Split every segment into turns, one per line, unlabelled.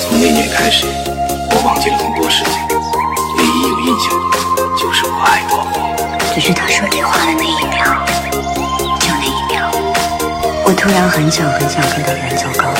从那年开始，我忘记了很多事情，唯一有印象的就是我爱过
只是他说这话的那一秒，就那一秒，我突然很想很想跟他远走高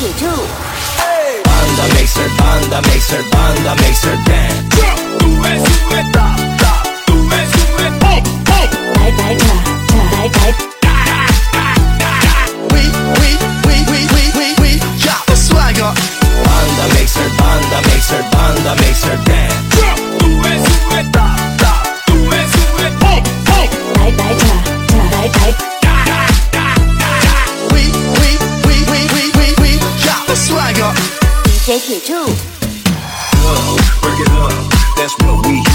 you do.
Hey.
Banda mixer, banda mixer, banda mixer dance.
it, sube, sube, da, da,
do it, oh, oh. Bye, bye, da, da, bye, bye.
DJ 铁柱
，Work it up, that's what we